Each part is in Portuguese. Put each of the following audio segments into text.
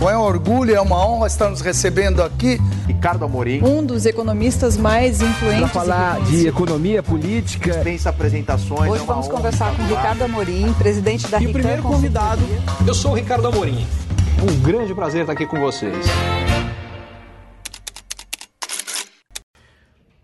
Bom, é um orgulho, é uma honra estar nos recebendo aqui. Ricardo Amorim. Um dos economistas mais influentes. Para falar de economia política. Dispensa apresentações. Hoje é vamos conversar com Ricardo Amorim, presidente da E o primeiro convidado, eu sou o Ricardo Amorim. Um grande prazer estar aqui com vocês.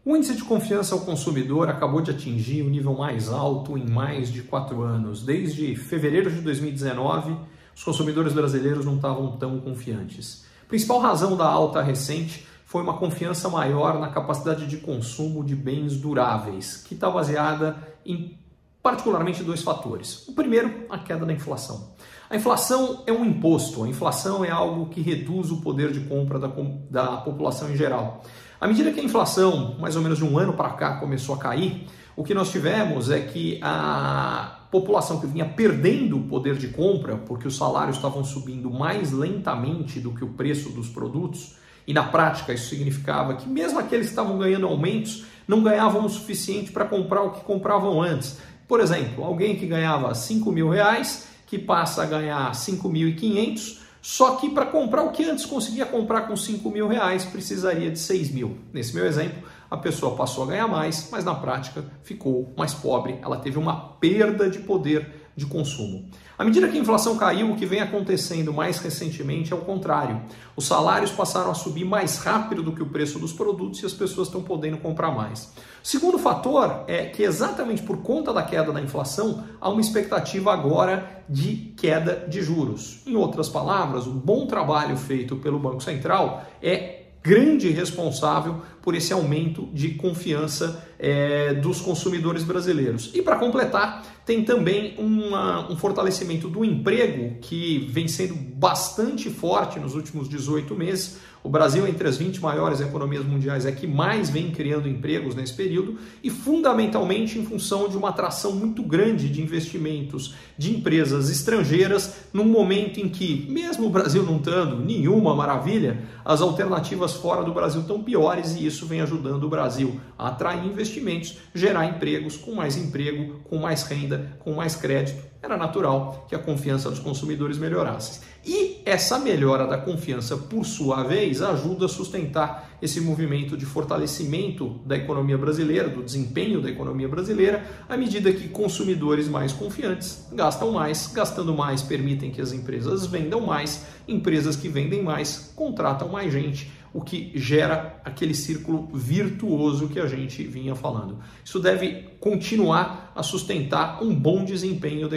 O índice de confiança ao consumidor acabou de atingir o nível mais alto em mais de quatro anos. Desde fevereiro de 2019, os consumidores brasileiros não estavam tão confiantes. A principal razão da alta recente foi uma confiança maior na capacidade de consumo de bens duráveis, que está baseada em particularmente dois fatores. O primeiro, a queda da inflação. A inflação é um imposto, a inflação é algo que reduz o poder de compra da, da população em geral. À medida que a inflação, mais ou menos de um ano para cá, começou a cair, o que nós tivemos é que a população que vinha perdendo o poder de compra, porque os salários estavam subindo mais lentamente do que o preço dos produtos, e na prática isso significava que mesmo aqueles que estavam ganhando aumentos não ganhavam o suficiente para comprar o que compravam antes. Por exemplo, alguém que ganhava 5 mil reais, que passa a ganhar 5.500, só que para comprar o que antes conseguia comprar com 5 mil reais, precisaria de 6 mil. Nesse meu exemplo, a pessoa passou a ganhar mais, mas na prática ficou mais pobre, ela teve uma perda de poder de consumo. À medida que a inflação caiu, o que vem acontecendo mais recentemente é o contrário. Os salários passaram a subir mais rápido do que o preço dos produtos e as pessoas estão podendo comprar mais. Segundo fator é que, exatamente por conta da queda da inflação, há uma expectativa agora de queda de juros. Em outras palavras, o bom trabalho feito pelo Banco Central é grande responsável por esse aumento de confiança é, dos consumidores brasileiros. E para completar, tem também uma, um fortalecimento do emprego que vem sendo bastante forte nos últimos 18 meses. O Brasil, entre as 20 maiores economias mundiais, é que mais vem criando empregos nesse período e, fundamentalmente, em função de uma atração muito grande de investimentos de empresas estrangeiras, num momento em que, mesmo o Brasil não estando nenhuma maravilha, as alternativas fora do Brasil estão piores e isso vem ajudando o Brasil a atrair investimentos, gerar empregos, com mais emprego, com mais renda, com mais crédito. Era natural que a confiança dos consumidores melhorasse. E essa melhora da confiança, por sua vez, ajuda a sustentar esse movimento de fortalecimento da economia brasileira, do desempenho da economia brasileira, à medida que consumidores mais confiantes gastam mais, gastando mais permitem que as empresas vendam mais, empresas que vendem mais contratam mais gente, o que gera aquele círculo virtuoso que a gente vinha falando. Isso deve continuar a sustentar um bom desempenho da